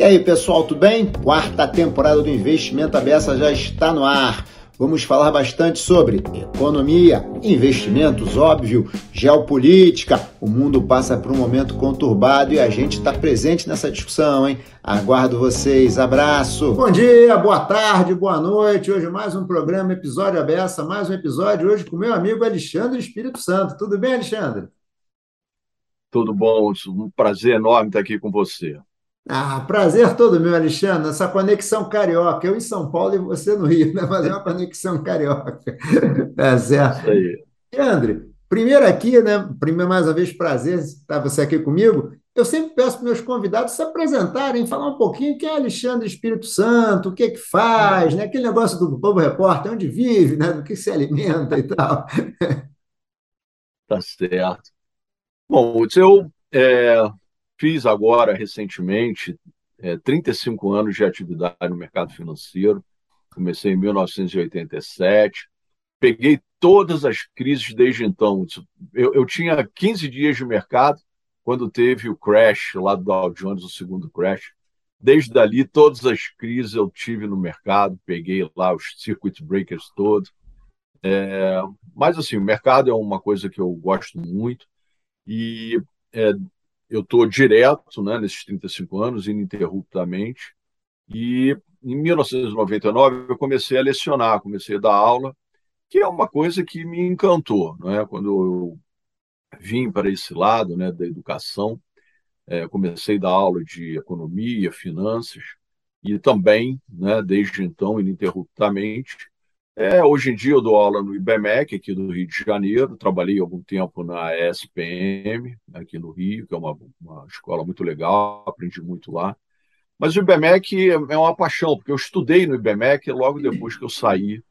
E aí, pessoal, tudo bem? Quarta temporada do Investimento Abessa já está no ar. Vamos falar bastante sobre economia, investimentos, óbvio, geopolítica. O mundo passa por um momento conturbado e a gente está presente nessa discussão, hein? Aguardo vocês. Abraço. Bom dia, boa tarde, boa noite. Hoje mais um programa, episódio Abessa, mais um episódio hoje com meu amigo Alexandre Espírito Santo. Tudo bem, Alexandre? Tudo bom, um prazer enorme estar aqui com você. Ah, prazer todo meu, Alexandre. Essa conexão carioca. Eu em São Paulo e você no Rio, né? Mas é uma conexão carioca. Tá certo. Isso aí. Alexandre, primeiro aqui, né? Primeiro, mais uma vez, prazer estar você aqui comigo. Eu sempre peço para meus convidados se apresentarem, falar um pouquinho quem é Alexandre Espírito Santo, o que é que faz, né? Aquele negócio do Povo Repórter, onde vive, né? Do que se alimenta e tal. Tá certo. Bom, eu é, Fiz agora, recentemente, é, 35 anos de atividade no mercado financeiro. Comecei em 1987. Peguei todas as crises desde então. Eu, eu tinha 15 dias de mercado quando teve o crash lá do Dow Jones, o segundo crash. Desde dali, todas as crises eu tive no mercado, peguei lá os circuit breakers todos. É, mas, assim, o mercado é uma coisa que eu gosto muito. E é, eu estou direto né, nesses 35 anos, ininterruptamente, e em 1999 eu comecei a lecionar, comecei a dar aula, que é uma coisa que me encantou. Né? Quando eu vim para esse lado né, da educação, é, comecei a dar aula de economia, finanças, e também, né, desde então, ininterruptamente, é, hoje em dia eu dou aula no IBMEC, aqui do Rio de Janeiro, trabalhei algum tempo na ESPM, aqui no Rio, que é uma, uma escola muito legal, aprendi muito lá. Mas o IBMEC é uma paixão, porque eu estudei no IBMEC logo depois que eu saí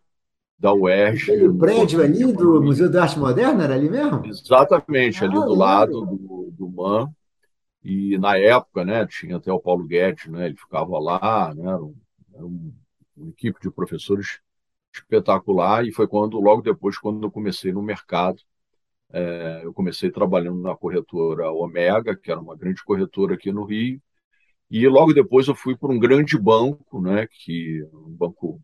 da UERJ. O prédio ali do Museu da Arte Moderna, era ali mesmo? Exatamente, ah, ali do lado do, do MAN. E na época, né, tinha até o Paulo Guedes, né, ele ficava lá, né, era, um, era um, uma equipe de professores espetacular e foi quando logo depois quando eu comecei no mercado é, eu comecei trabalhando na corretora Omega que era uma grande corretora aqui no Rio e logo depois eu fui para um grande banco né que um banco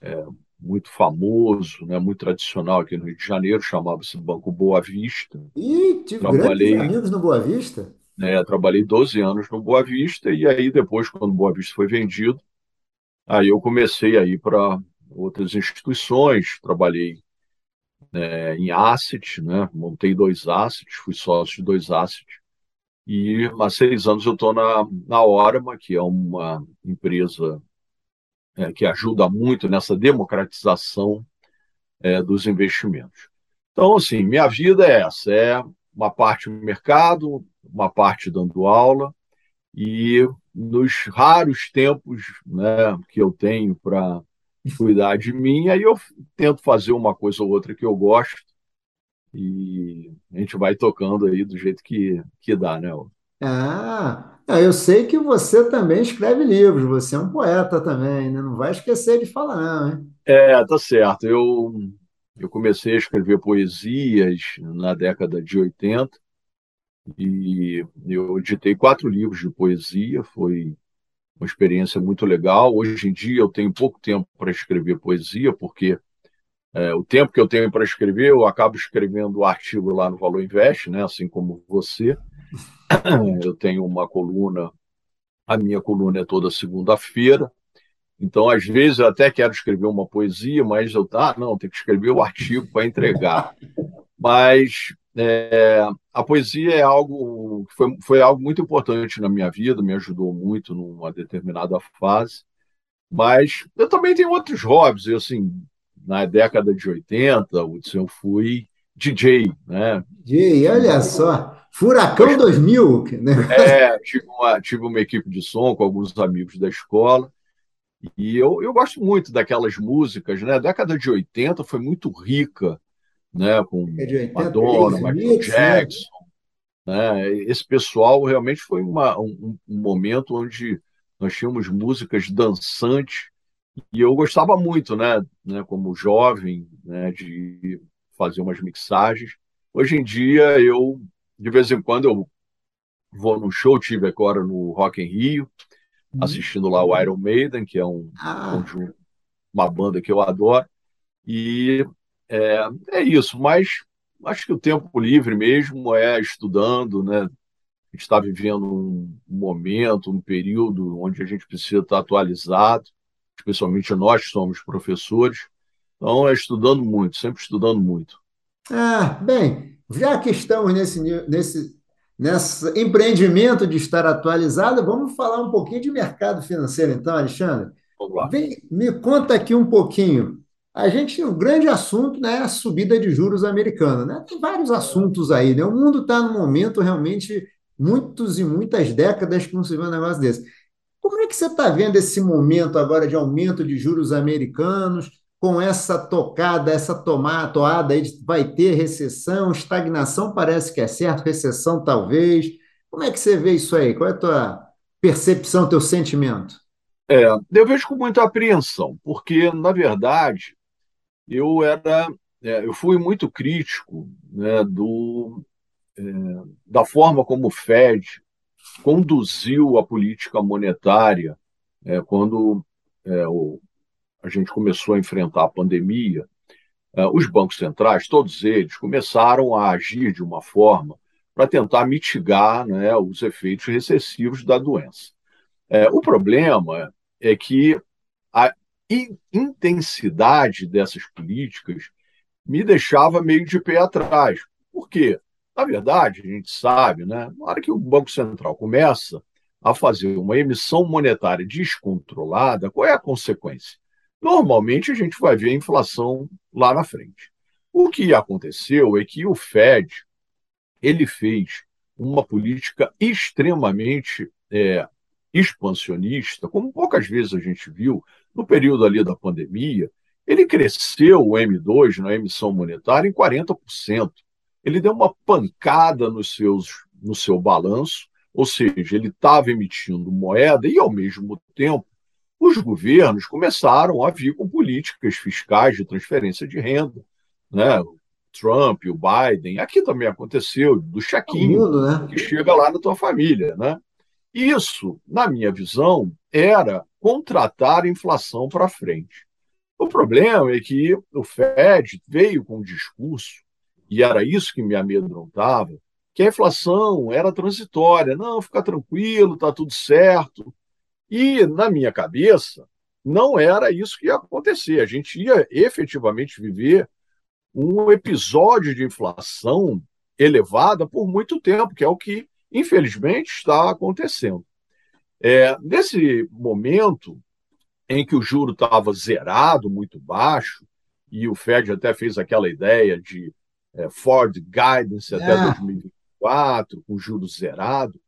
é, muito famoso né muito tradicional aqui no Rio de Janeiro chamava-se Banco Boa Vista. E tive trabalhei grandes amigos no Boa Vista. Né, trabalhei 12 anos no Boa Vista e aí depois quando o Boa Vista foi vendido aí eu comecei a ir para outras instituições, trabalhei né, em asset, né, montei dois assets, fui sócio de dois assets, e há seis anos eu estou na, na Orama, que é uma empresa é, que ajuda muito nessa democratização é, dos investimentos. Então, assim, minha vida é essa, é uma parte no mercado, uma parte dando aula, e nos raros tempos né, que eu tenho para cuidar de mim, aí eu tento fazer uma coisa ou outra que eu gosto e a gente vai tocando aí do jeito que, que dá, né? Ah, eu sei que você também escreve livros, você é um poeta também, né? Não vai esquecer de falar, não, hein? É, tá certo. Eu, eu comecei a escrever poesias na década de 80 e eu editei quatro livros de poesia, foi uma experiência muito legal. Hoje em dia eu tenho pouco tempo para escrever poesia, porque é, o tempo que eu tenho para escrever, eu acabo escrevendo o artigo lá no Valor Invest, né? assim como você. Eu tenho uma coluna, a minha coluna é toda segunda-feira, então às vezes eu até quero escrever uma poesia, mas eu, ah, não, tem que escrever o artigo para entregar. Mas é, a poesia é algo que foi, foi algo muito importante na minha vida, me ajudou muito numa determinada fase. Mas eu também tenho outros hobbies. Eu, assim, na década de 80, eu fui DJ, né? DJ, olha só. Furacão 2000. Né? É, tive uma, tive uma equipe de som com alguns amigos da escola. E eu, eu gosto muito daquelas músicas, né? A década de 80 foi muito rica né, com é Madonna, Michael né? Jackson. Né? Esse pessoal realmente foi uma, um, um, momento onde nós tínhamos músicas dançantes e eu gostava muito, né, né, como jovem, né, de fazer umas mixagens. Hoje em dia eu de vez em quando eu vou no show, tive agora no Rock em Rio, uhum. assistindo lá o Iron Maiden, que é um ah. conjunto, uma banda que eu adoro. E é, é isso, mas acho que o tempo livre mesmo é estudando, né? A gente está vivendo um momento, um período onde a gente precisa estar atualizado, especialmente nós que somos professores. Então, é estudando muito, sempre estudando muito. Ah, bem, já que estamos nesse, nesse, nesse empreendimento de estar atualizado, vamos falar um pouquinho de mercado financeiro, então, Alexandre. Vamos lá. Vem, me conta aqui um pouquinho. A gente, o grande assunto né, é a subida de juros americana. Né? Tem vários assuntos aí. Né? O mundo está num momento realmente, muitos e muitas décadas que não se vê um negócio desse. Como é que você está vendo esse momento agora de aumento de juros americanos? com essa tocada, essa tomada, toada aí de vai ter recessão, estagnação parece que é certo, recessão talvez. Como é que você vê isso aí? Qual é a tua percepção, teu sentimento? É, eu vejo com muita apreensão, porque, na verdade, eu era, é, eu fui muito crítico né, do, é, da forma como o Fed conduziu a política monetária é, quando é, o a gente começou a enfrentar a pandemia, uh, os bancos centrais, todos eles, começaram a agir de uma forma para tentar mitigar né, os efeitos recessivos da doença. É, o problema é que intensidade dessas políticas me deixava meio de pé atrás. Por quê? Na verdade, a gente sabe, né, na hora que o Banco Central começa a fazer uma emissão monetária descontrolada, qual é a consequência? normalmente a gente vai ver a inflação lá na frente. O que aconteceu é que o Fed ele fez uma política extremamente é, expansionista, como poucas vezes a gente viu no período ali da pandemia. Ele cresceu o M2 na emissão monetária em 40%. Ele deu uma pancada nos seus, no seu balanço, ou seja, ele estava emitindo moeda e, ao mesmo tempo, os governos começaram a vir com políticas fiscais de transferência de renda. Né? O Trump, o Biden, aqui também aconteceu, do chequinho, mundo, né? que chega lá na tua família. Né? Isso, na minha visão, era contratar inflação para frente. O problema é que o Fed veio com um discurso, e era isso que me amedrontava, que a inflação era transitória. Não, fica tranquilo, está tudo certo. E, na minha cabeça, não era isso que ia acontecer. A gente ia efetivamente viver um episódio de inflação elevada por muito tempo, que é o que, infelizmente, está acontecendo. É, nesse momento em que o juro estava zerado, muito baixo, e o Fed até fez aquela ideia de é, Ford Guidance até é. 2024, com juros zerado,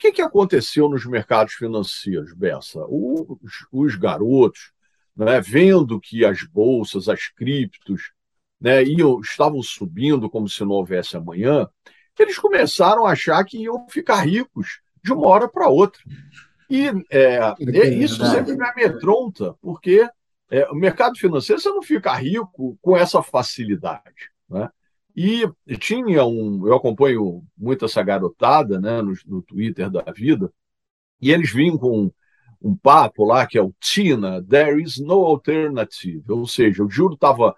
que, que aconteceu nos mercados financeiros, Bessa? Os, os garotos, né, vendo que as bolsas, as criptos, né, iam, estavam subindo como se não houvesse amanhã, eles começaram a achar que iam ficar ricos de uma hora para outra. E é, é, isso sempre me amedronta, porque é, o mercado financeiro você não fica rico com essa facilidade. Né? E tinha um. Eu acompanho muito essa garotada né, no, no Twitter da vida, e eles vinham com um papo lá que é o Tina, there is no alternative. Ou seja, o juro estava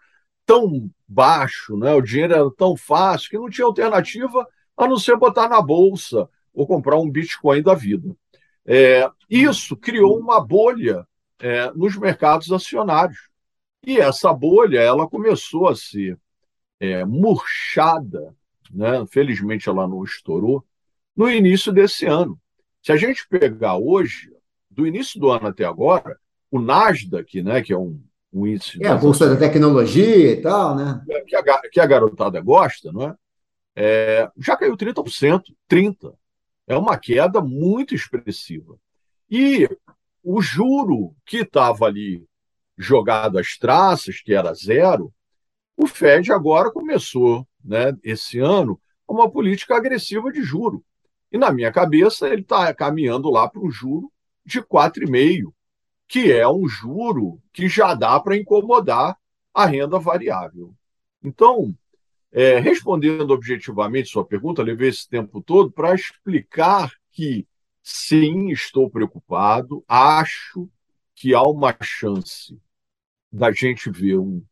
tão baixo, né, o dinheiro era tão fácil que não tinha alternativa a não ser botar na bolsa ou comprar um Bitcoin da vida. É, isso criou uma bolha é, nos mercados acionários. E essa bolha ela começou a ser é, murchada, né? felizmente ela não estourou, no início desse ano. Se a gente pegar hoje, do início do ano até agora, o Nasdaq, né, que é um, um índice. É a Bolsa da Tecnologia e tal, né? Que a, que a garotada gosta, não é? é já caiu 30%, 30%. É uma queda muito expressiva. E o juro que estava ali jogado às traças, que era zero, o Fed agora começou, né, esse ano, uma política agressiva de juro. E na minha cabeça ele está caminhando lá para um juro de 4,5, que é um juro que já dá para incomodar a renda variável. Então, é, respondendo objetivamente sua pergunta, levei esse tempo todo para explicar que sim, estou preocupado. Acho que há uma chance da gente ver um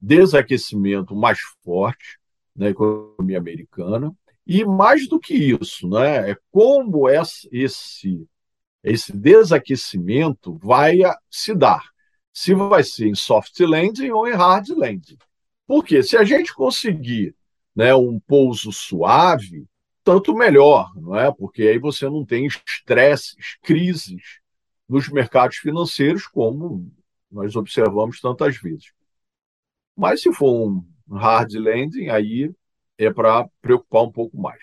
desaquecimento mais forte na economia americana. E mais do que isso, né, é como esse, esse desaquecimento vai se dar. Se vai ser em soft landing ou em hard landing. Porque se a gente conseguir né, um pouso suave, tanto melhor, não é? Porque aí você não tem estresses, crises nos mercados financeiros, como nós observamos tantas vezes. Mas se for um hard landing, aí é para preocupar um pouco mais.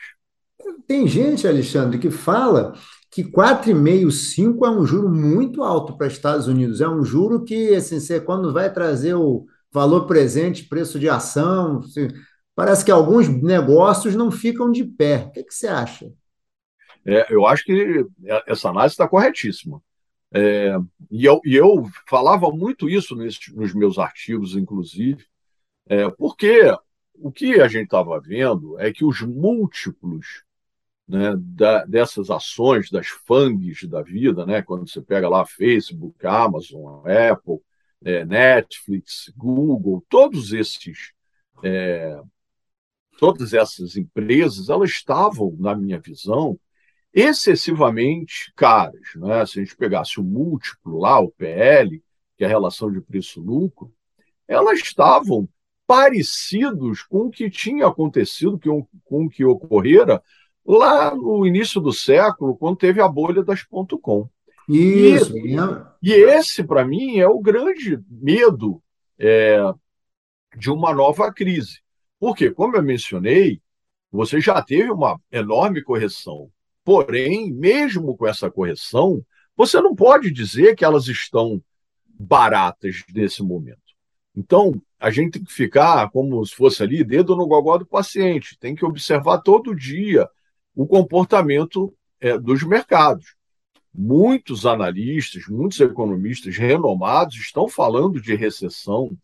Tem gente, Alexandre, que fala que 4,5, 5 é um juro muito alto para Estados Unidos. É um juro que, assim, você, quando vai trazer o valor presente, preço de ação, parece que alguns negócios não ficam de pé. O que, que você acha? É, eu acho que essa análise está corretíssima. É, e, eu, e, eu, falava muito isso nesse, nos meus artigos, inclusive, é, porque o que a gente estava vendo é que os múltiplos né, da, dessas ações, das FANGs da vida, né, quando você pega lá Facebook, Amazon, Apple, é, Netflix, Google, todos esses, é, todas essas empresas, elas estavam, na minha visão, excessivamente caras. Né? Se a gente pegasse o múltiplo lá, o PL, que é a relação de preço-lucro, elas estavam parecidos com o que tinha acontecido, com o que ocorrera lá no início do século, quando teve a bolha das .com. Isso. E, e esse, para mim, é o grande medo é, de uma nova crise. Porque, como eu mencionei, você já teve uma enorme correção Porém, mesmo com essa correção, você não pode dizer que elas estão baratas nesse momento. Então, a gente tem que ficar como se fosse ali dedo no gogó do paciente, tem que observar todo dia o comportamento é, dos mercados. Muitos analistas, muitos economistas renomados estão falando de recessão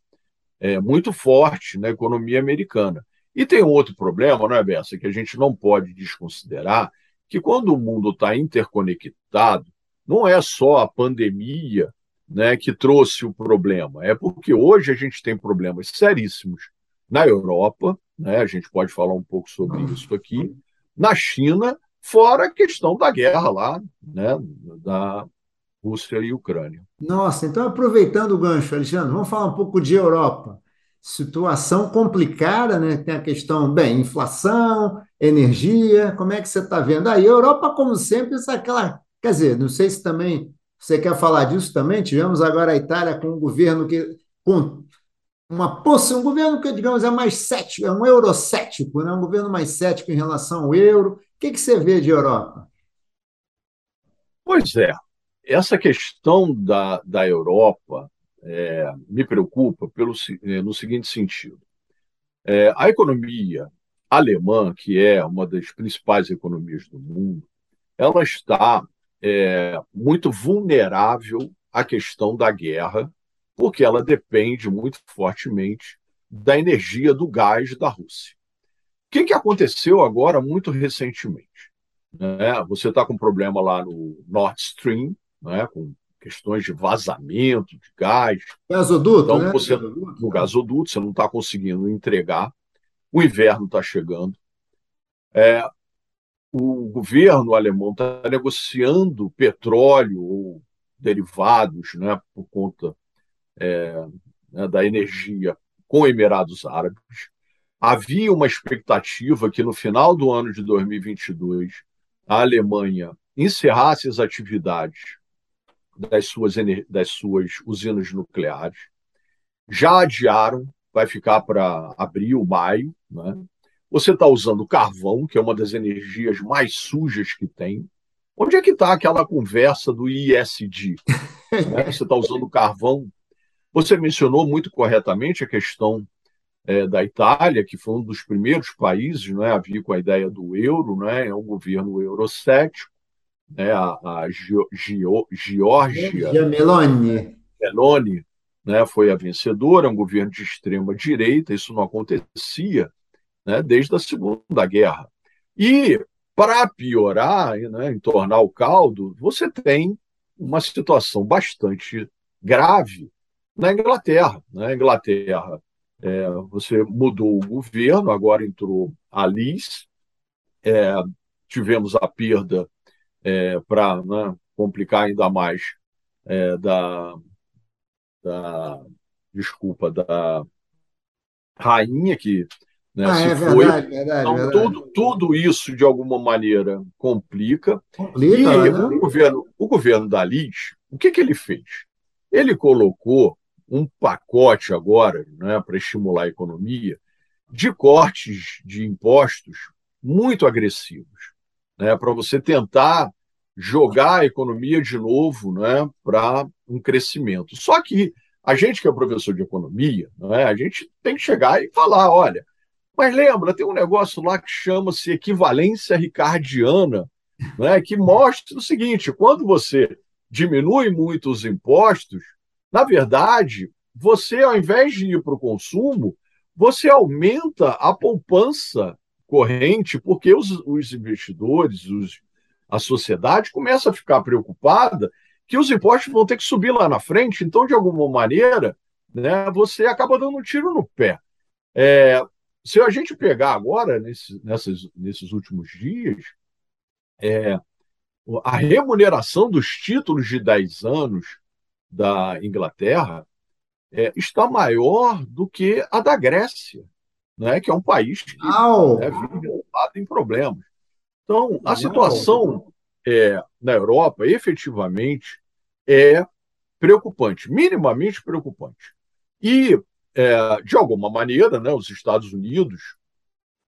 é, muito forte na economia americana. E tem um outro problema, não é, Bessa, que a gente não pode desconsiderar, que quando o mundo está interconectado, não é só a pandemia né, que trouxe o problema, é porque hoje a gente tem problemas seríssimos na Europa, né, a gente pode falar um pouco sobre isso aqui, na China, fora a questão da guerra lá, né, da Rússia e Ucrânia. Nossa, então aproveitando o gancho, Alexandre, vamos falar um pouco de Europa situação complicada, né? Tem a questão, bem, inflação, energia, como é que você está vendo? Aí, a Europa, como sempre, é aquela. Quer dizer, não sei se também você quer falar disso também. Tivemos agora a Itália com um governo que. com uma posse, um governo que, digamos, é mais cético, é um eurocético, né? um governo mais cético em relação ao euro. Que, que você vê de Europa? Pois é, essa questão da, da Europa é, me preocupa pelo, é, no seguinte sentido. É, a economia alemã, que é uma das principais economias do mundo, ela está é, muito vulnerável à questão da guerra, porque ela depende muito fortemente da energia do gás da Rússia. O que, que aconteceu agora muito recentemente? Né? Você está com um problema lá no Nord Stream, né? com questões de vazamento de gás. Gasoduto, então, né? você, no gasoduto, você não está conseguindo entregar. O inverno está chegando. É, o governo alemão está negociando petróleo ou derivados, né, por conta é, né, da energia com Emirados Árabes. Havia uma expectativa que no final do ano de 2022 a Alemanha encerrasse as atividades das suas, das suas usinas nucleares. Já adiaram, vai ficar para abril, maio. Né? Você está usando carvão, que é uma das energias mais sujas que tem. Onde é que está aquela conversa do ISD? né? Você está usando carvão. Você mencionou muito corretamente a questão é, da Itália, que foi um dos primeiros países né, a vir com a ideia do euro, né, é um governo eurocético né, a, a Gio, Gio, Geórgia Meloni. Meloni né, foi a vencedora, um governo de extrema direita, isso não acontecia né, desde a Segunda Guerra. E para piorar, né, entornar o caldo, você tem uma situação bastante grave na Inglaterra. Na né? Inglaterra, é, você mudou o governo, agora entrou a Liz, é, tivemos a perda é, para né, complicar ainda mais é, da, da desculpa da rainha que né, ah, se é foi. Verdade, verdade, então, verdade. Tudo, tudo isso, de alguma maneira, complica. complica e né? o, governo, o governo da Liz, o que, que ele fez? Ele colocou um pacote agora né, para estimular a economia de cortes de impostos muito agressivos, né, para você tentar jogar a economia de novo né, para um crescimento. Só que a gente que é professor de economia, né, a gente tem que chegar e falar, olha, mas lembra, tem um negócio lá que chama-se equivalência ricardiana, né, que mostra o seguinte: quando você diminui muito os impostos, na verdade, você, ao invés de ir para o consumo, você aumenta a poupança corrente, porque os, os investidores, os, a sociedade começa a ficar preocupada que os impostos vão ter que subir lá na frente. Então, de alguma maneira, né, você acaba dando um tiro no pé. É, se a gente pegar agora, nesse, nessas, nesses últimos dias, é, a remuneração dos títulos de 10 anos da Inglaterra é, está maior do que a da Grécia, né, que é um país que né, vive em problemas. Então, a situação é, na Europa, efetivamente, é preocupante, minimamente preocupante. E é, de alguma maneira, né, os Estados Unidos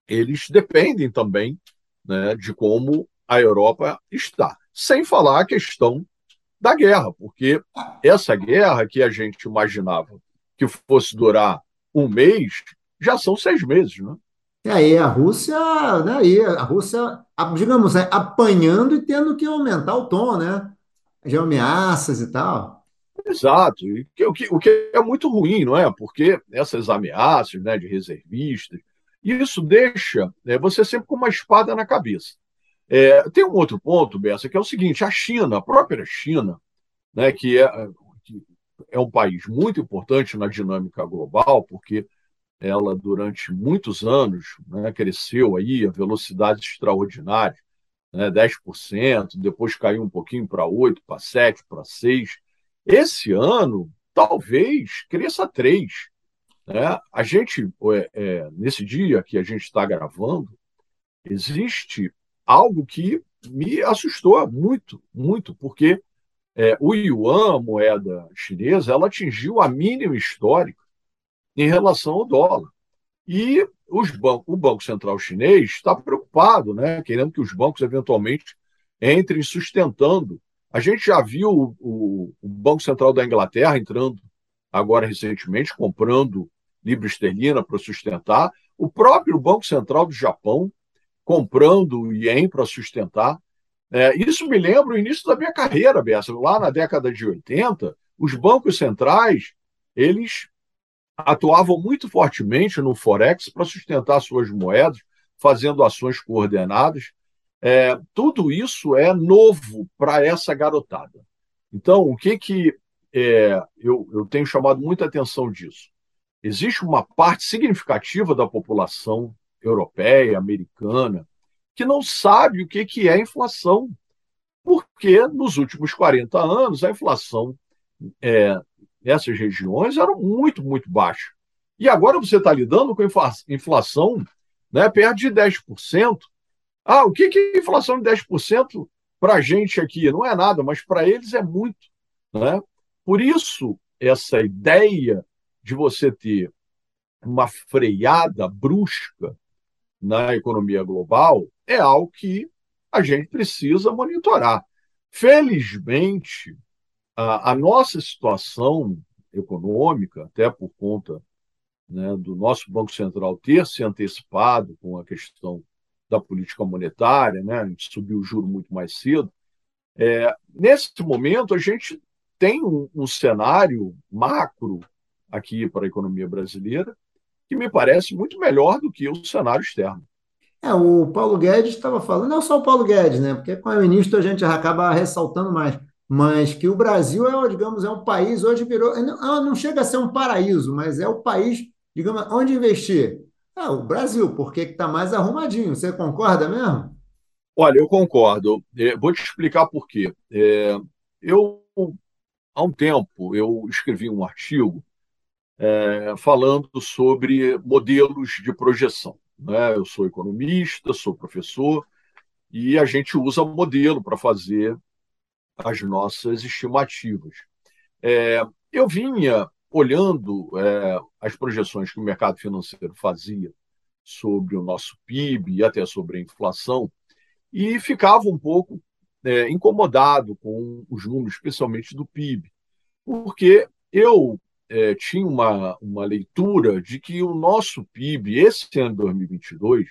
eles dependem também né, de como a Europa está. Sem falar a questão da guerra, porque essa guerra que a gente imaginava que fosse durar um mês, já são seis meses, né? E aí a Rússia, né, aí a Rússia, digamos, né, apanhando e tendo que aumentar o tom, né? De ameaças e tal. Exato, e o, que, o que é muito ruim, não é? Porque essas ameaças né, de reservistas, isso deixa né, você sempre com uma espada na cabeça. É, tem um outro ponto, Bessa, que é o seguinte: a China, a própria China, né, que, é, que é um país muito importante na dinâmica global, porque ela durante muitos anos né, cresceu aí a velocidade extraordinária, né, 10%, depois caiu um pouquinho para 8%, para 7%, para 6%. Esse ano, talvez cresça três. Né? A gente, é, é, nesse dia que a gente está gravando, existe algo que me assustou muito, muito, porque é, o yuan, a moeda chinesa, ela atingiu a mínima histórica em relação ao dólar. E os o Banco Central Chinês está preocupado, né, querendo que os bancos eventualmente entrem sustentando a gente já viu o, o, o Banco Central da Inglaterra entrando agora recentemente, comprando libra esterlina para sustentar, o próprio Banco Central do Japão comprando ien para sustentar. É, isso me lembra o início da minha carreira, Bessa. Lá na década de 80, os bancos centrais eles atuavam muito fortemente no Forex para sustentar suas moedas, fazendo ações coordenadas. É, tudo isso é novo para essa garotada. Então, o que, que é, eu, eu tenho chamado muita atenção disso? Existe uma parte significativa da população europeia, americana, que não sabe o que, que é inflação, porque nos últimos 40 anos a inflação é, nessas regiões era muito, muito baixa. E agora você está lidando com inflação né, perto de 10%. Ah, o que, que é inflação de 10% para a gente aqui? Não é nada, mas para eles é muito. Né? Por isso, essa ideia de você ter uma freada brusca na economia global é algo que a gente precisa monitorar. Felizmente, a, a nossa situação econômica, até por conta né, do nosso Banco Central ter se antecipado com a questão da política monetária, né? a gente subiu o juro muito mais cedo. É, nesse momento, a gente tem um, um cenário macro aqui para a economia brasileira que me parece muito melhor do que o cenário externo. É, o Paulo Guedes estava falando, não só o Paulo Guedes, né? Porque com o ministro a gente acaba ressaltando mais, mas que o Brasil é, digamos, é um país, hoje virou, não, não chega a ser um paraíso, mas é o país, digamos, onde investir? Ah, o Brasil, porque está mais arrumadinho. Você concorda mesmo? Olha, eu concordo. É, vou te explicar por quê. É, eu, há um tempo, eu escrevi um artigo é, falando sobre modelos de projeção. Né? Eu sou economista, sou professor, e a gente usa modelo para fazer as nossas estimativas. É, eu vinha olhando é, as projeções que o mercado financeiro fazia sobre o nosso PIB e até sobre a inflação, e ficava um pouco é, incomodado com os números, especialmente do PIB, porque eu é, tinha uma, uma leitura de que o nosso PIB, esse ano 2022,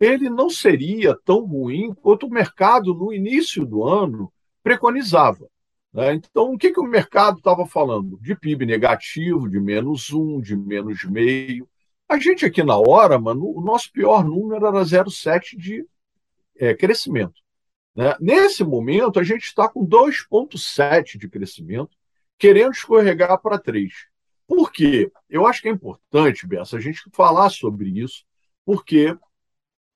ele não seria tão ruim quanto o mercado, no início do ano, preconizava. Né? Então, o que, que o mercado estava falando? De PIB negativo, de menos um, de menos meio. A gente aqui na hora, mano, o nosso pior número era 0,7 de é, crescimento. Né? Nesse momento, a gente está com 2,7 de crescimento, querendo escorregar para 3. Por quê? Eu acho que é importante, Bessa, a gente falar sobre isso, porque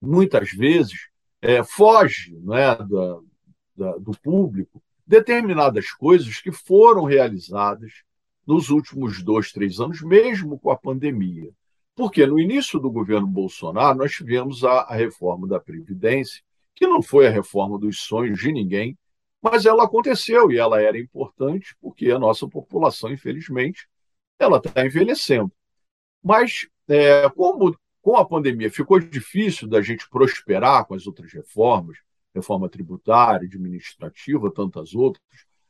muitas vezes é, foge né, da, da, do público determinadas coisas que foram realizadas nos últimos dois, três anos, mesmo com a pandemia. Porque no início do governo Bolsonaro, nós tivemos a, a reforma da Previdência, que não foi a reforma dos sonhos de ninguém, mas ela aconteceu e ela era importante porque a nossa população, infelizmente, ela está envelhecendo. Mas, é, como com a pandemia ficou difícil da gente prosperar com as outras reformas, reforma tributária, administrativa, tantas outras,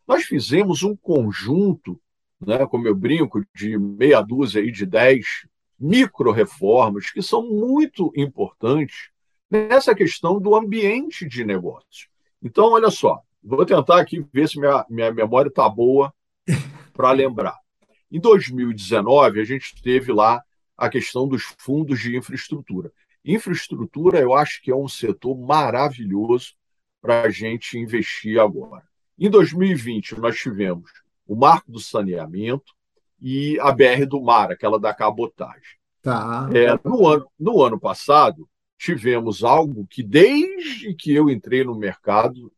nós fizemos um conjunto, né, como eu brinco, de meia dúzia aí de dez micro-reformas que são muito importantes nessa questão do ambiente de negócio. Então, olha só, vou tentar aqui ver se minha, minha memória está boa para lembrar. Em 2019, a gente teve lá a questão dos fundos de infraestrutura. Infraestrutura, eu acho que é um setor maravilhoso para a gente investir agora. Em 2020, nós tivemos o marco do saneamento e a BR do Mar, aquela da cabotagem. Tá. É, no, ano, no ano passado, tivemos algo que, desde que eu entrei no mercado,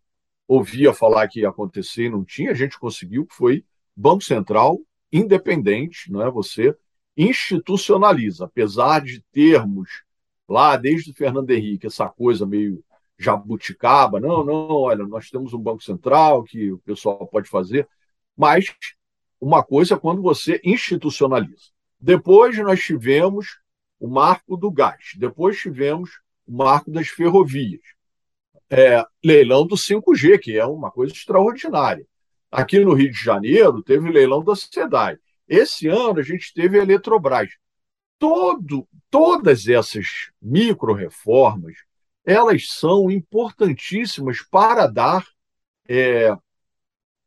ouvia falar que ia acontecer e não tinha, a gente conseguiu, que foi Banco Central independente, não é? Você institucionaliza, apesar de termos lá desde o Fernando Henrique essa coisa meio jabuticaba, não, não, olha, nós temos um Banco Central que o pessoal pode fazer, mas uma coisa é quando você institucionaliza. Depois nós tivemos o marco do gás, depois tivemos o marco das ferrovias, é, leilão do 5G, que é uma coisa extraordinária. Aqui no Rio de Janeiro, teve leilão da SEDAI. Esse ano, a gente teve a Eletrobras. Todo, todas essas micro-reformas, elas são importantíssimas para dar é,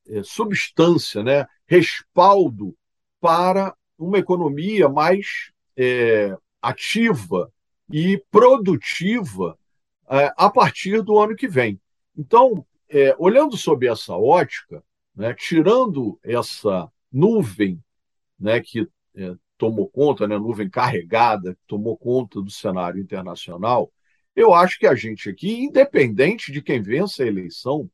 é, substância, né, respaldo para uma economia mais é, ativa e produtiva a partir do ano que vem. Então, é, olhando sob essa ótica, né, tirando essa nuvem né, que é, tomou conta, né, nuvem carregada, que tomou conta do cenário internacional, eu acho que a gente aqui, independente de quem vença a eleição,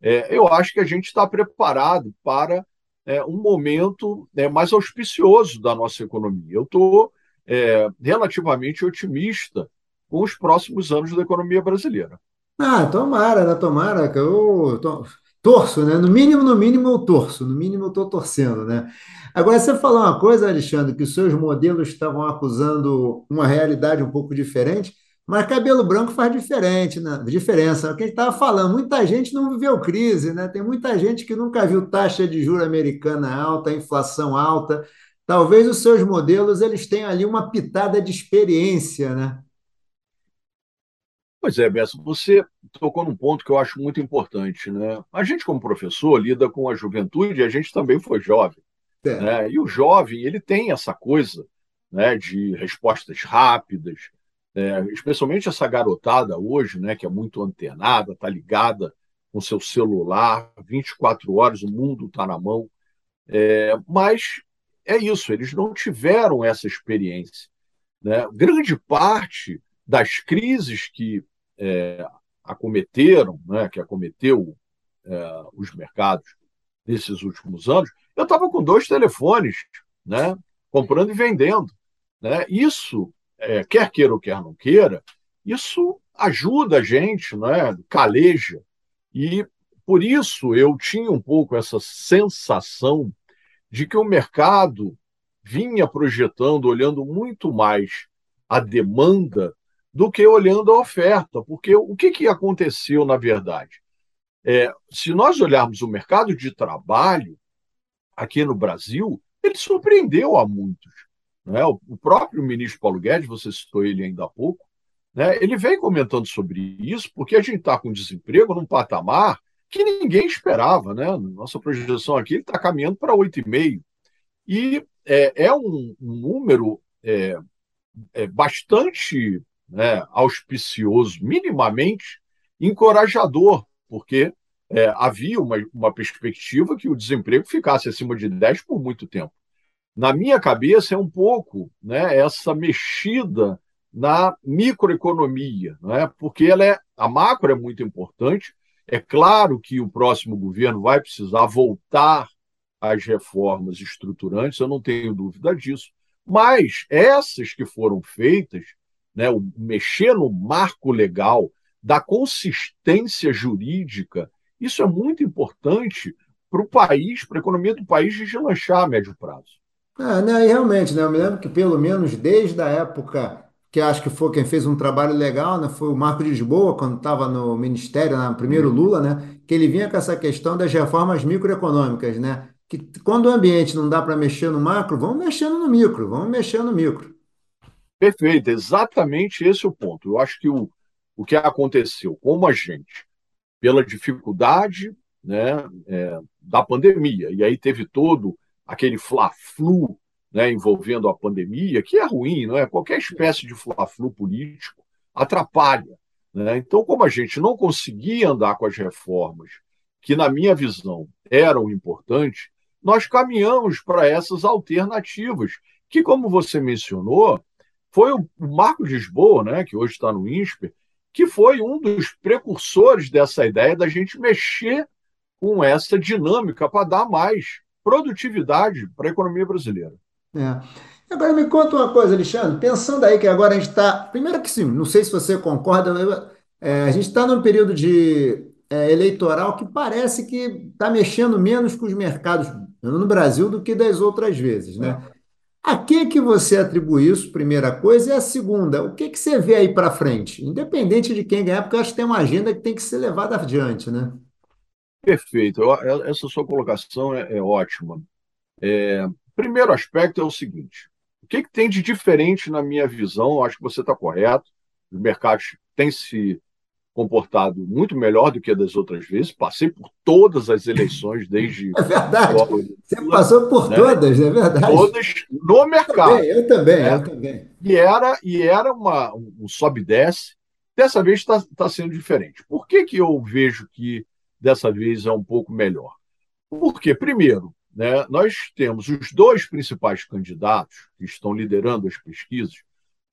é, eu acho que a gente está preparado para é, um momento é, mais auspicioso da nossa economia. Eu estou é, relativamente otimista com os próximos anos da economia brasileira. Ah, tomara, né? Tomara, que eu to torço, né? No mínimo, no mínimo eu torço, no mínimo eu estou torcendo, né? Agora, você falou uma coisa, Alexandre, que os seus modelos estavam acusando uma realidade um pouco diferente, mas cabelo branco faz diferente, né? diferença. É o que a gente estava falando, muita gente não viveu crise, né? Tem muita gente que nunca viu taxa de juro americana alta, inflação alta. Talvez os seus modelos eles tenham ali uma pitada de experiência, né? Pois é, Bessa, você tocou num ponto que eu acho muito importante. Né? A gente, como professor, lida com a juventude e a gente também foi jovem. É. Né? E o jovem ele tem essa coisa né, de respostas rápidas, é, especialmente essa garotada hoje, né, que é muito antenada, está ligada com seu celular, 24 horas, o mundo está na mão. É, mas é isso, eles não tiveram essa experiência. Né? Grande parte das crises que é, acometeram, né, que acometeu é, os mercados nesses últimos anos, eu estava com dois telefones, né, comprando e vendendo. Né? Isso, é, quer queira ou quer não queira, isso ajuda a gente, né, caleja. E por isso eu tinha um pouco essa sensação de que o mercado vinha projetando, olhando muito mais a demanda do que olhando a oferta. Porque o que, que aconteceu, na verdade? É, se nós olharmos o mercado de trabalho aqui no Brasil, ele surpreendeu a muitos. Né? O próprio ministro Paulo Guedes, você citou ele ainda há pouco, né? ele vem comentando sobre isso, porque a gente está com desemprego num patamar que ninguém esperava. Né? Nossa projeção aqui está caminhando para 8,5%. E é, é um, um, número é, é bastante né, auspicioso, minimamente encorajador, porque é, havia uma, uma perspectiva que o desemprego ficasse acima de 10 por muito tempo. Na minha cabeça, é um pouco né, essa mexida na microeconomia, né, porque ela é, a macro é muito importante. É claro que o próximo governo vai precisar voltar às reformas estruturantes, eu não tenho dúvida disso. Mas essas que foram feitas, né, o mexer no marco legal, da consistência jurídica, isso é muito importante para o país, para a economia do país deslanchar a médio prazo. Ah, né, realmente, né, eu me lembro que pelo menos desde a época que acho que foi quem fez um trabalho legal, né, foi o Marco de Lisboa, quando estava no Ministério, no primeiro Lula, né, que ele vinha com essa questão das reformas microeconômicas, né, que quando o ambiente não dá para mexer no macro, vamos mexendo no micro, vamos mexendo no micro. Perfeito, exatamente esse é o ponto. Eu acho que o, o que aconteceu, como a gente, pela dificuldade né, é, da pandemia, e aí teve todo aquele fla-flu né, envolvendo a pandemia, que é ruim, não é? Qualquer espécie de fla-flu político atrapalha. Né? Então, como a gente não conseguia andar com as reformas, que na minha visão eram importantes, nós caminhamos para essas alternativas, que, como você mencionou, foi o Marco Lisboa, né, que hoje está no INSPER, que foi um dos precursores dessa ideia da gente mexer com essa dinâmica para dar mais produtividade para a economia brasileira. É. Agora me conta uma coisa, Alexandre, pensando aí que agora a gente está. Primeiro que sim, não sei se você concorda, é, a gente está num período de é, eleitoral que parece que está mexendo menos com os mercados no Brasil do que das outras vezes, né? É. A que que você atribui isso, primeira coisa, e a segunda, o que que você vê aí para frente? Independente de quem ganhar, porque eu acho que tem uma agenda que tem que ser levada adiante, né? Perfeito. Essa sua colocação é, é ótima. É, primeiro aspecto é o seguinte: o que, que tem de diferente na minha visão? Eu acho que você está correto. Os mercados têm se comportado muito melhor do que das outras vezes. Passei por todas as eleições desde. É verdade. Você passou por né? todas, é verdade. Todas no mercado. Eu também, eu também. Né? Eu também. E era, e era uma, um sobe e desce. Dessa vez está tá sendo diferente. Por que, que eu vejo que dessa vez é um pouco melhor? Porque, primeiro, né, nós temos os dois principais candidatos que estão liderando as pesquisas.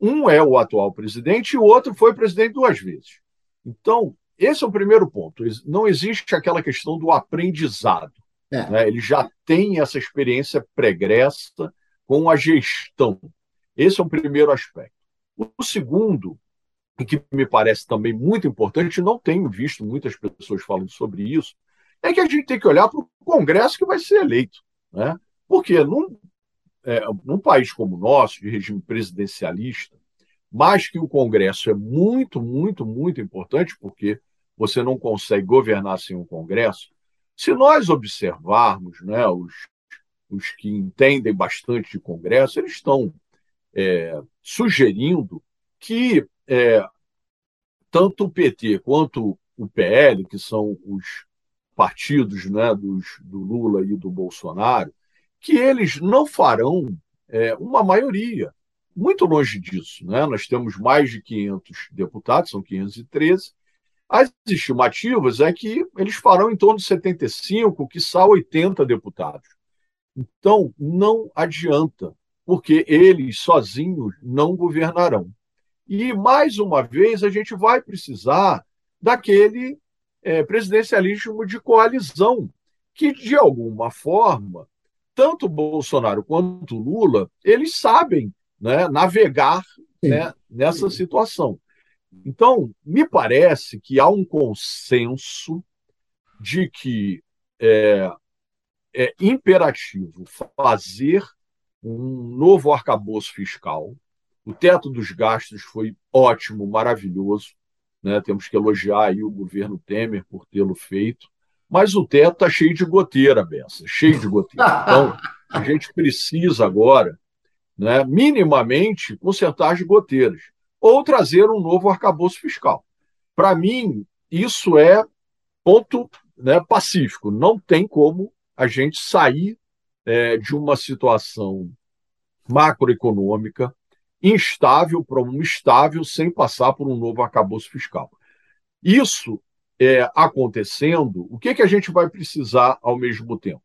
Um é o atual presidente e o outro foi presidente duas vezes. Então, esse é o primeiro ponto. Não existe aquela questão do aprendizado. É. Né? Ele já tem essa experiência pregressa com a gestão. Esse é o primeiro aspecto. O segundo, e que me parece também muito importante, não tenho visto muitas pessoas falando sobre isso, é que a gente tem que olhar para o Congresso que vai ser eleito. Né? Porque num, é, num país como o nosso, de regime presidencialista, mas que o Congresso é muito, muito, muito importante, porque você não consegue governar sem um Congresso. Se nós observarmos né, os, os que entendem bastante de Congresso, eles estão é, sugerindo que é, tanto o PT quanto o PL, que são os partidos né, dos, do Lula e do Bolsonaro, que eles não farão é, uma maioria muito longe disso. Né? Nós temos mais de 500 deputados, são 513. As estimativas é que eles farão em torno de 75, que são 80 deputados. Então, não adianta, porque eles sozinhos não governarão. E, mais uma vez, a gente vai precisar daquele é, presidencialismo de coalizão, que, de alguma forma, tanto Bolsonaro quanto Lula, eles sabem né, navegar né, nessa situação. Então, me parece que há um consenso de que é, é imperativo fazer um novo arcabouço fiscal. O teto dos gastos foi ótimo, maravilhoso. Né? Temos que elogiar aí o governo Temer por tê-lo feito. Mas o teto está cheio de goteira, Bessa, cheio de goteira. Então, a gente precisa agora, né, minimamente, consertar as goteiras ou trazer um novo arcabouço fiscal. Para mim, isso é ponto né, pacífico. Não tem como a gente sair é, de uma situação macroeconômica instável para um estável sem passar por um novo arcabouço fiscal. Isso é, acontecendo, o que, que a gente vai precisar ao mesmo tempo?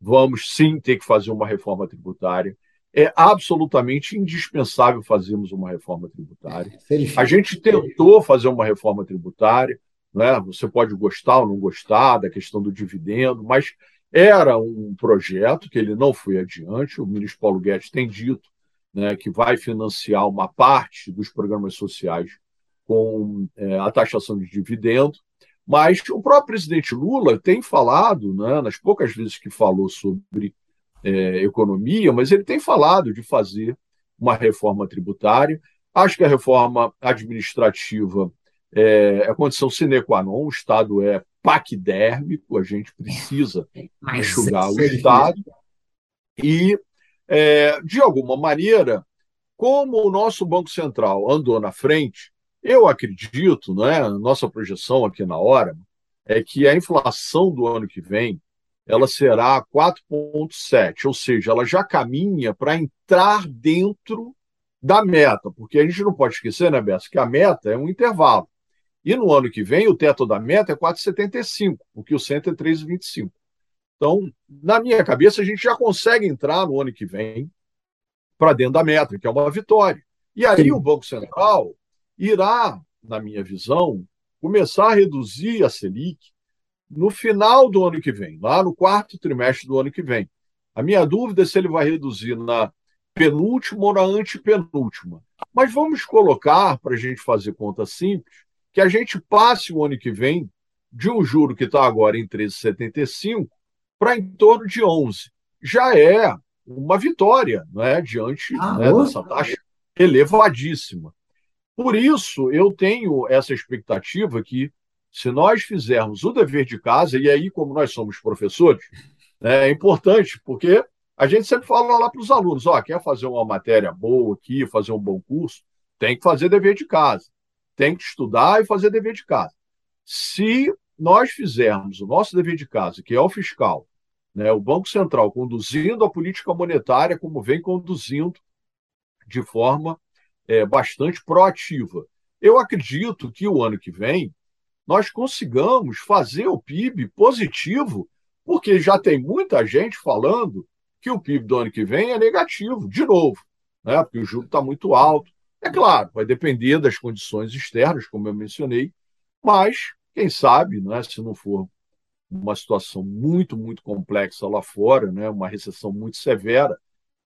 Vamos sim ter que fazer uma reforma tributária. É absolutamente indispensável fazermos uma reforma tributária. A gente tentou fazer uma reforma tributária, né? você pode gostar ou não gostar da questão do dividendo, mas era um projeto que ele não foi adiante. O ministro Paulo Guedes tem dito né, que vai financiar uma parte dos programas sociais com é, a taxação de dividendo. Mas o próprio presidente Lula tem falado, né, nas poucas vezes que falou sobre é, economia, mas ele tem falado de fazer uma reforma tributária. Acho que a reforma administrativa é, é condição sine qua non, o Estado é paquidérmico, a gente precisa enxugar o Estado. E, é, de alguma maneira, como o nosso Banco Central andou na frente, eu acredito, né, nossa projeção aqui na hora, é que a inflação do ano que vem ela será 4,7, ou seja, ela já caminha para entrar dentro da meta, porque a gente não pode esquecer, né, Bessa, que a meta é um intervalo. E no ano que vem, o teto da meta é 4,75, porque o centro é 3,25. Então, na minha cabeça, a gente já consegue entrar no ano que vem para dentro da meta, que é uma vitória. E aí o Banco Central irá, na minha visão, começar a reduzir a Selic no final do ano que vem, lá no quarto trimestre do ano que vem. A minha dúvida é se ele vai reduzir na penúltima ou na antepenúltima. Mas vamos colocar, para a gente fazer conta simples, que a gente passe o ano que vem de um juro que está agora em 13,75 para em torno de 11. Já é uma vitória né, diante ah, né, dessa taxa elevadíssima. Por isso, eu tenho essa expectativa que, se nós fizermos o dever de casa, e aí, como nós somos professores, né, é importante, porque a gente sempre fala lá para os alunos: ó, quer fazer uma matéria boa aqui, fazer um bom curso, tem que fazer dever de casa, tem que estudar e fazer dever de casa. Se nós fizermos o nosso dever de casa, que é o fiscal, né, o Banco Central conduzindo a política monetária como vem conduzindo de forma é, bastante proativa. Eu acredito que o ano que vem nós consigamos fazer o PIB positivo, porque já tem muita gente falando que o PIB do ano que vem é negativo, de novo, né? porque o juro está muito alto. É claro, vai depender das condições externas, como eu mencionei, mas quem sabe, né, se não for uma situação muito, muito complexa lá fora, né, uma recessão muito severa,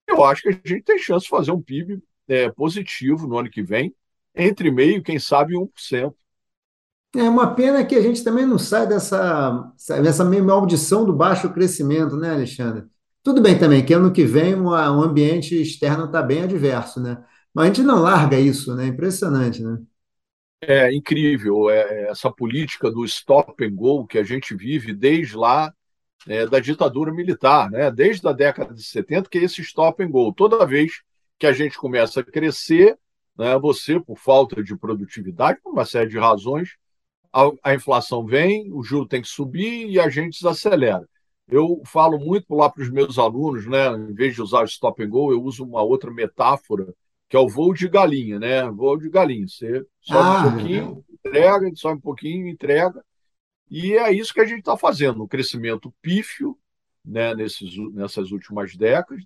eu acho que a gente tem chance de fazer um PIB é, positivo no ano que vem, entre meio, quem sabe 1%. É uma pena que a gente também não sai dessa, dessa maldição do baixo crescimento, né, Alexandre? Tudo bem também que ano que vem o ambiente externo está bem adverso, né? Mas a gente não larga isso, né? Impressionante, né? É incrível é, é, essa política do stop and go que a gente vive desde lá é, da ditadura militar, né? Desde a década de 70, que é esse stop and go. Toda vez que a gente começa a crescer, né, você, por falta de produtividade, por uma série de razões, a, a inflação vem, o juro tem que subir e a gente desacelera. Eu falo muito lá para os meus alunos, né, em vez de usar o stop and go, eu uso uma outra metáfora que é o voo de galinha, né? Voo de galinha. Você sobe ah, um pouquinho, entrega, sobe um pouquinho, entrega. E é isso que a gente está fazendo, um crescimento pífio né, nesses, nessas últimas décadas.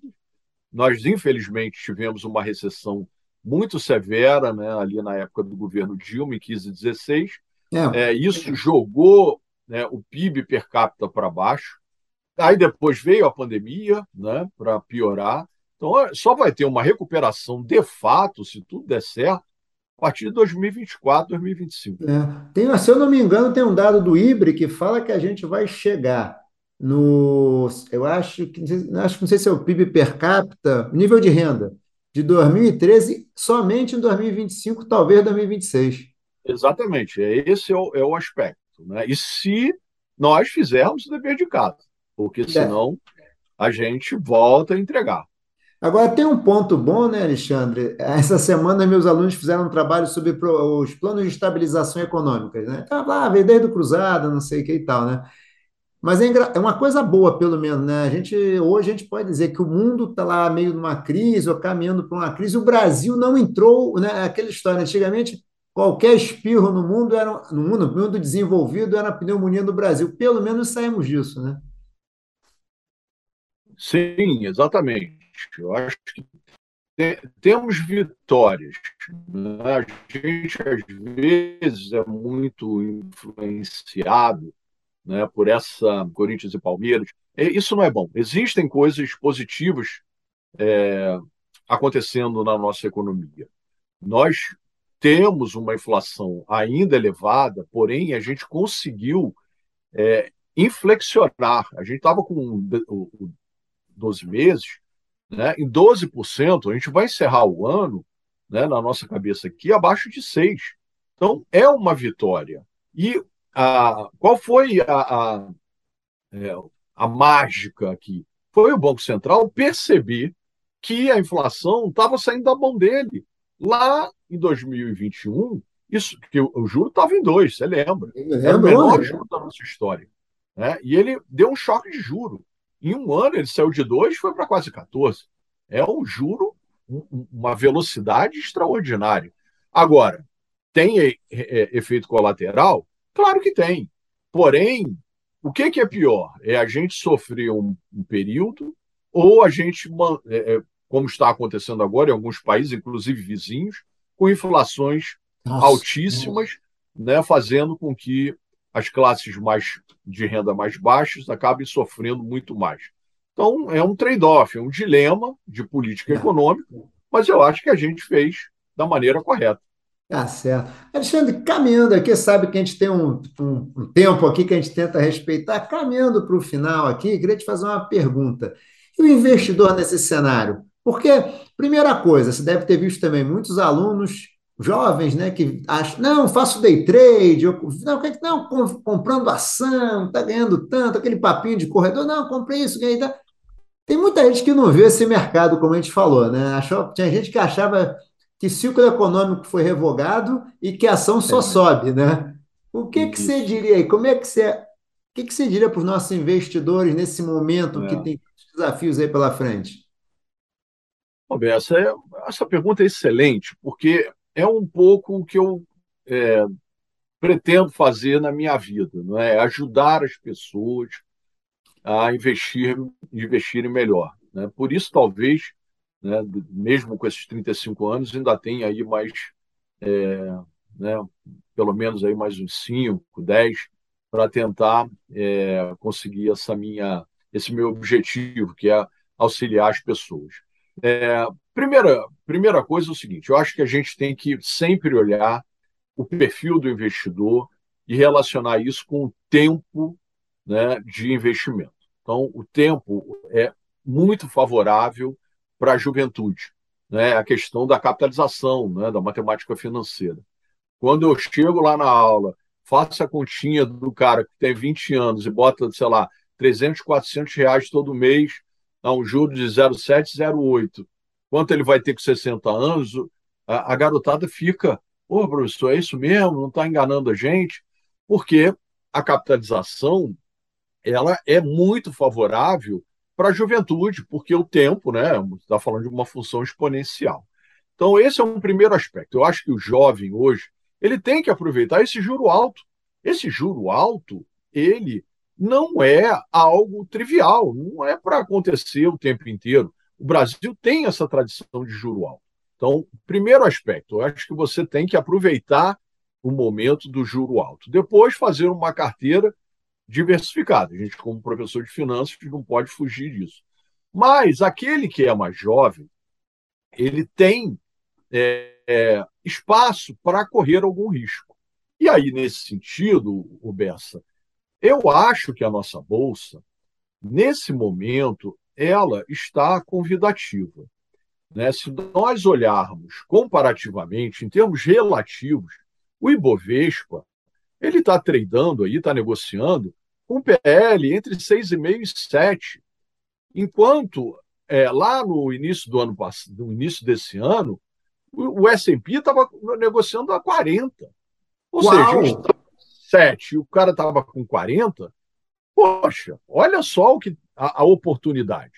Nós, infelizmente, tivemos uma recessão muito severa né, ali na época do governo Dilma, em 15 e 16. É. É, isso jogou né, o PIB per capita para baixo. Aí depois veio a pandemia né, para piorar. Então, só vai ter uma recuperação de fato, se tudo der certo, a partir de 2024, 2025. É. Tem, se eu não me engano, tem um dado do IBRE que fala que a gente vai chegar no. Eu acho que acho que não sei se é o PIB per capita, nível de renda, de 2013, somente em 2025, talvez 2026. Exatamente, é, esse é o, é o aspecto. Né? E se nós fizermos o dever de casa, porque é. senão a gente volta a entregar. Agora, tem um ponto bom, né, Alexandre? Essa semana, meus alunos fizeram um trabalho sobre os planos de estabilização econômica. Né? Estava lá, veio desde o Cruzada, não sei o que e tal, né? Mas é, é, uma coisa boa, pelo menos, né? A gente, hoje a gente pode dizer que o mundo está lá meio numa crise, ou caminhando para uma crise. O Brasil não entrou, né? Aquela história, antigamente, qualquer espirro no mundo era no mundo, no mundo desenvolvido era a pneumonia do Brasil. Pelo menos saímos disso, né? Sim, exatamente. Eu acho que temos vitórias. Né? A gente, às vezes, é muito influenciado né, por essa Corinthians e Palmeiras. Isso não é bom. Existem coisas positivas é, acontecendo na nossa economia. Nós temos uma inflação ainda elevada, porém a gente conseguiu é, inflexionar. A gente estava com 12 meses né, em 12%, a gente vai encerrar o ano, né, na nossa cabeça aqui, abaixo de 6%. Então, é uma vitória. E a, qual foi a, a, é, a mágica aqui? Foi o Banco Central perceber que a inflação estava saindo da mão dele. Lá em 2021, isso, que o, o juro estava em 2, você lembra? Era o menor juro da nossa história. Né? E ele deu um choque de juro. Em um ano, ele saiu de 2 e foi para quase 14. É um juro, uma velocidade extraordinária. Agora, tem é, é, efeito colateral? Claro que tem. Porém, o que, que é pior? É a gente sofrer um, um período ou a gente, é, é, como está acontecendo agora em alguns países, inclusive vizinhos, com inflações nossa, altíssimas. Né, fazendo com que as classes mais de renda mais baixas acabem sofrendo muito mais. Então, é um trade-off, é um dilema de política econômica, mas eu acho que a gente fez da maneira correta. Tá certo. Alexandre, caminhando aqui, sabe que a gente tem um, um, um tempo aqui que a gente tenta respeitar. Caminhando para o final aqui, queria te fazer uma pergunta. E o investidor nesse cenário? Porque, primeira coisa, você deve ter visto também muitos alunos jovens, né, que acham, não, faço day trade, eu, não, não, comprando ação, está ganhando tanto, aquele papinho de corredor, não, comprei isso, ganhei. Tá. Tem muita gente que não viu esse mercado, como a gente falou, né? Achou, tinha gente que achava que ciclo econômico foi revogado e que a ação só é. sobe, né? O que, que você diria aí? Como é que você, o que, que você diria para os nossos investidores nesse momento é. que tem desafios aí pela frente? Essa, é, essa pergunta é excelente, porque é um pouco o que eu é, pretendo fazer na minha vida, não é? Ajudar as pessoas a investir, investirem melhor. Né? Por isso, talvez, né, mesmo com esses 35 anos, ainda tem aí mais, é, né, pelo menos aí mais uns 5, 10, para tentar é, conseguir essa minha, esse meu objetivo, que é auxiliar as pessoas. É, primeira, primeira coisa é o seguinte: eu acho que a gente tem que sempre olhar o perfil do investidor e relacionar isso com o tempo né, de investimento. Então, o tempo é muito favorável para a juventude, né? a questão da capitalização, né? da matemática financeira. Quando eu chego lá na aula, faço a continha do cara que tem 20 anos e bota, sei lá, 300, 400 reais todo mês a um juro de 0,7, 0,8. Quanto ele vai ter com 60 anos, a, a garotada fica, ô, professor, é isso mesmo? Não está enganando a gente? Porque a capitalização ela é muito favorável para a juventude, porque o tempo, né, está falando de uma função exponencial. Então, esse é um primeiro aspecto. Eu acho que o jovem hoje ele tem que aproveitar esse juro alto. Esse juro alto, ele não é algo trivial, não é para acontecer o tempo inteiro. O Brasil tem essa tradição de juro alto. Então, primeiro aspecto, eu acho que você tem que aproveitar o momento do juro alto. Depois, fazer uma carteira diversificada. A gente, como professor de finanças, não pode fugir disso. Mas aquele que é mais jovem, ele tem é, é, espaço para correr algum risco. E aí, nesse sentido, o Bessa, eu acho que a nossa bolsa, nesse momento, ela está convidativa. Né? Se nós olharmos comparativamente, em termos relativos, o Ibovespa ele está tradando aí, está negociando com um PL entre 6,5 e 7. Enquanto é, lá no início do ano no início desse ano, o, o S&P estava negociando a 40. Ou Uau. seja, está 37 e o cara estava com 40, poxa, olha só o que a, a oportunidade.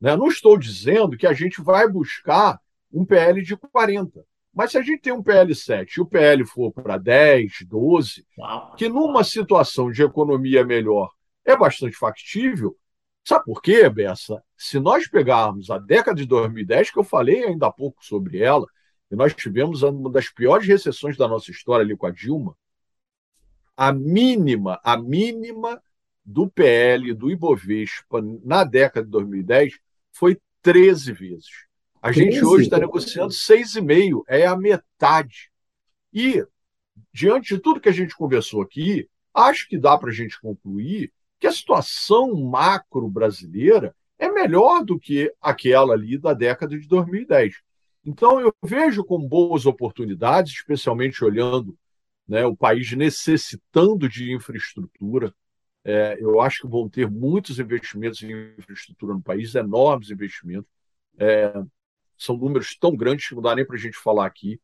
Né? Não estou dizendo que a gente vai buscar um PL de 40. Mas se a gente tem um PL7 e o PL for para 10, 12, que numa situação de economia melhor é bastante factível, sabe por quê, Bessa? Se nós pegarmos a década de 2010, que eu falei ainda há pouco sobre ela, e nós tivemos uma das piores recessões da nossa história ali com a Dilma, a mínima, a mínima do PL, do Ibovespa, na década de 2010, foi 13 vezes. A 13? gente hoje está negociando 6,5, é a metade. E, diante de tudo que a gente conversou aqui, acho que dá para a gente concluir que a situação macro brasileira é melhor do que aquela ali da década de 2010. Então, eu vejo com boas oportunidades, especialmente olhando né, o país necessitando de infraestrutura, é, eu acho que vão ter muitos investimentos em infraestrutura no país, enormes investimentos. É, são números tão grandes que não dá nem para a gente falar aqui.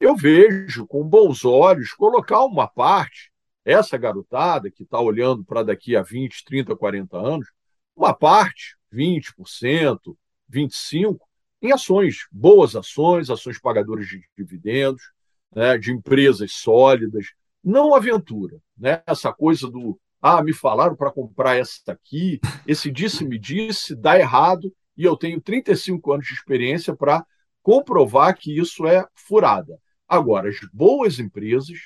Eu vejo com bons olhos colocar uma parte, essa garotada que está olhando para daqui a 20, 30, 40 anos, uma parte, 20%, 25%, em ações, boas ações, ações pagadoras de dividendos, né, de empresas sólidas, não aventura. Né? Essa coisa do ah, me falaram para comprar essa aqui, esse disse-me disse, dá errado, e eu tenho 35 anos de experiência para comprovar que isso é furada. Agora, as boas empresas,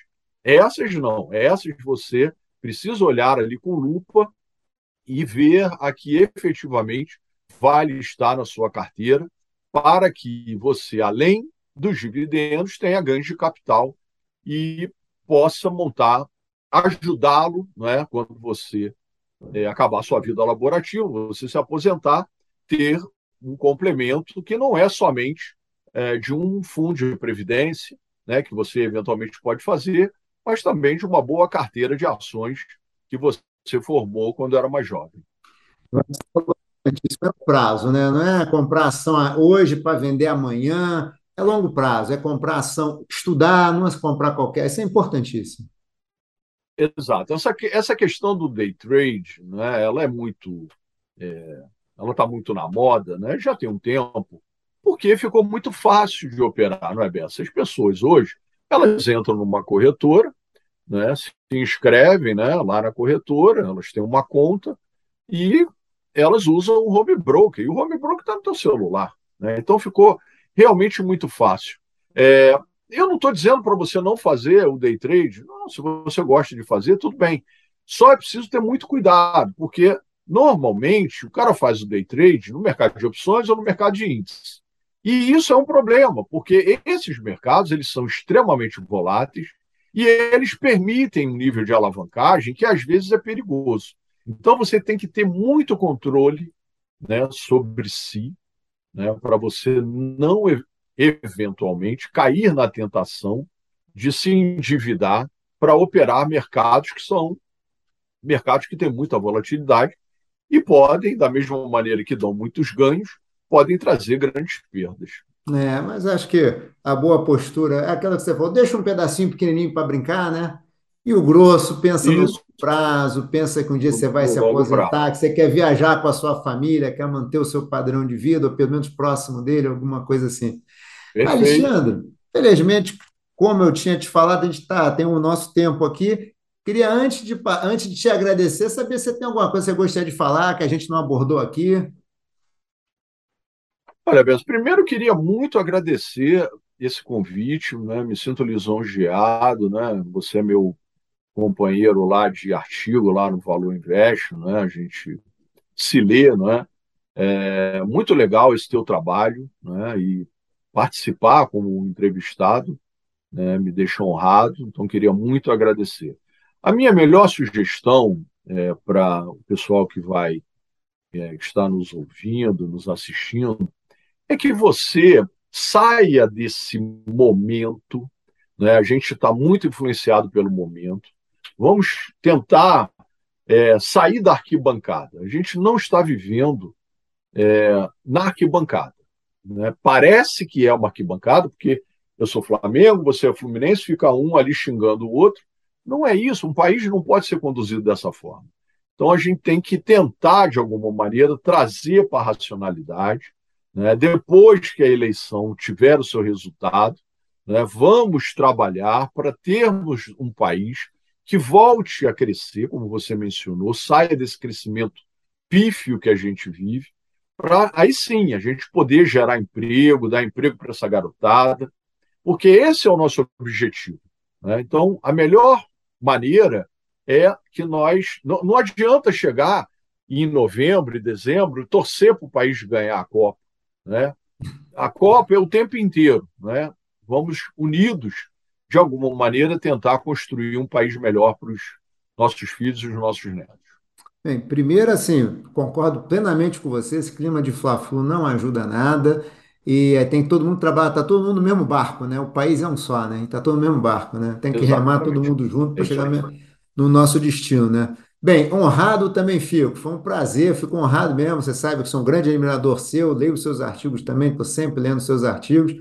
essas não, essas você precisa olhar ali com lupa e ver a que efetivamente vale estar na sua carteira para que você, além dos dividendos, tenha ganhos de capital e possa montar ajudá-lo, é, quando você é, acabar sua vida laborativa, você se aposentar, ter um complemento que não é somente é, de um fundo de previdência, né, que você eventualmente pode fazer, mas também de uma boa carteira de ações que você formou quando era mais jovem. Isso é prazo, né? Não é comprar ação hoje para vender amanhã, é longo prazo, é comprar ação, estudar, não é comprar qualquer, isso é importantíssimo. Exato. Essa, essa questão do day trade, né, ela é muito. É, ela está muito na moda, né, já tem um tempo, porque ficou muito fácil de operar, não é, Bessa? As pessoas hoje, elas entram numa corretora, né, se inscrevem né, lá na corretora, elas têm uma conta e elas usam o home broker, e o home broker está no seu celular. Né? Então ficou realmente muito fácil. É, eu não estou dizendo para você não fazer o day trade. Não, se você gosta de fazer, tudo bem. Só é preciso ter muito cuidado, porque normalmente o cara faz o day trade no mercado de opções ou no mercado de índices. E isso é um problema, porque esses mercados eles são extremamente voláteis e eles permitem um nível de alavancagem que às vezes é perigoso. Então você tem que ter muito controle né, sobre si, né, para você não eventualmente cair na tentação de se endividar para operar mercados que são mercados que têm muita volatilidade e podem, da mesma maneira que dão muitos ganhos, podem trazer grandes perdas. É, mas acho que a boa postura é aquela que você falou, deixa um pedacinho pequenininho para brincar, né? E o grosso pensa Isso. Prazo, pensa que um dia você vai se aposentar, que você quer viajar com a sua família, quer manter o seu padrão de vida, ou pelo menos próximo dele, alguma coisa assim. Perfeito. Alexandre, felizmente, como eu tinha te falado, a gente tá, tem o nosso tempo aqui. Queria, antes de, antes de te agradecer, saber se tem alguma coisa que você gostaria de falar que a gente não abordou aqui. Olha, Beto, primeiro queria muito agradecer esse convite, né? Me sinto lisonjeado, né? Você é meu companheiro lá de artigo lá no Valor Invest, né? A gente se lê, né? É muito legal esse teu trabalho, né? E participar como entrevistado, né? Me deixa honrado, então queria muito agradecer. A minha melhor sugestão é, para o pessoal que vai é, estar nos ouvindo, nos assistindo, é que você saia desse momento, né? A gente está muito influenciado pelo momento. Vamos tentar é, sair da arquibancada. A gente não está vivendo é, na arquibancada. Né? Parece que é uma arquibancada, porque eu sou Flamengo, você é Fluminense, fica um ali xingando o outro. Não é isso. Um país não pode ser conduzido dessa forma. Então a gente tem que tentar, de alguma maneira, trazer para a racionalidade né? Depois que a eleição tiver o seu resultado, né, vamos trabalhar para termos um país que volte a crescer, como você mencionou, saia desse crescimento pífio que a gente vive, para aí sim a gente poder gerar emprego, dar emprego para essa garotada, porque esse é o nosso objetivo. Né? Então, a melhor maneira é que nós. Não, não adianta chegar em novembro e dezembro torcer para o país ganhar a Copa. Né? A Copa é o tempo inteiro. Né? Vamos unidos, de alguma maneira, tentar construir um país melhor para os nossos filhos e os nossos netos. Bem, primeiro, assim, concordo plenamente com você, esse clima de Fla-Flu não ajuda nada e tem que todo mundo trabalhar, está todo mundo no mesmo barco, né? O país é um só, né? Está todo no mesmo barco, né? Tem que Exatamente. remar todo mundo junto para chegar no nosso destino, né? Bem, honrado também fico. Foi um prazer, fico honrado mesmo. Você sabe que sou um grande admirador seu, leio os seus artigos também, estou sempre lendo os seus artigos.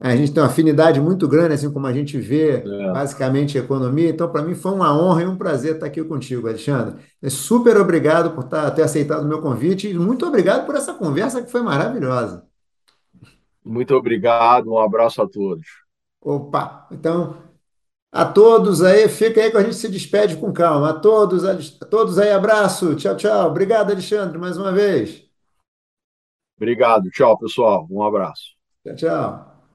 A gente tem uma afinidade muito grande, assim como a gente vê é. basicamente economia. Então, para mim, foi uma honra e um prazer estar aqui contigo, Alexandre. Super obrigado por ter aceitado o meu convite e muito obrigado por essa conversa que foi maravilhosa. Muito obrigado, um abraço a todos. Opa, então a todos aí, fica aí que a gente se despede com calma. A todos, a todos aí, abraço. Tchau, tchau. Obrigado, Alexandre, mais uma vez. Obrigado. Tchau, pessoal. Um abraço. Tchau, tchau.